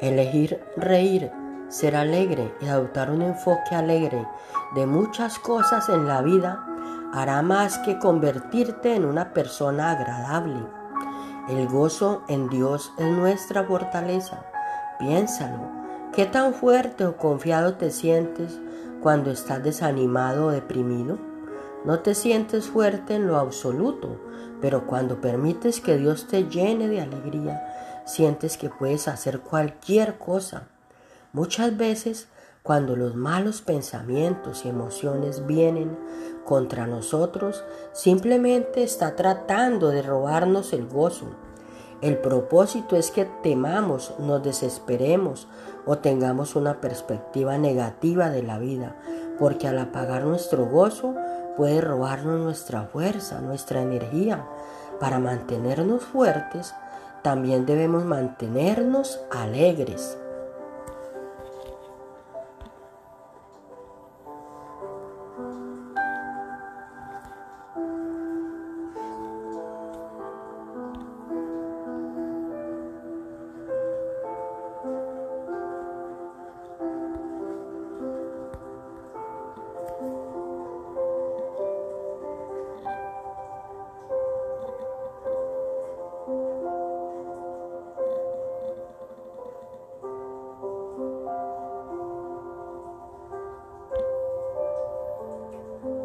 Elegir reír, ser alegre y adoptar un enfoque alegre de muchas cosas en la vida hará más que convertirte en una persona agradable. El gozo en Dios es nuestra fortaleza. Piénsalo. ¿Qué tan fuerte o confiado te sientes cuando estás desanimado o deprimido? No te sientes fuerte en lo absoluto, pero cuando permites que Dios te llene de alegría, sientes que puedes hacer cualquier cosa. Muchas veces, cuando los malos pensamientos y emociones vienen contra nosotros, simplemente está tratando de robarnos el gozo. El propósito es que temamos, nos desesperemos o tengamos una perspectiva negativa de la vida, porque al apagar nuestro gozo puede robarnos nuestra fuerza, nuestra energía. Para mantenernos fuertes, también debemos mantenernos alegres.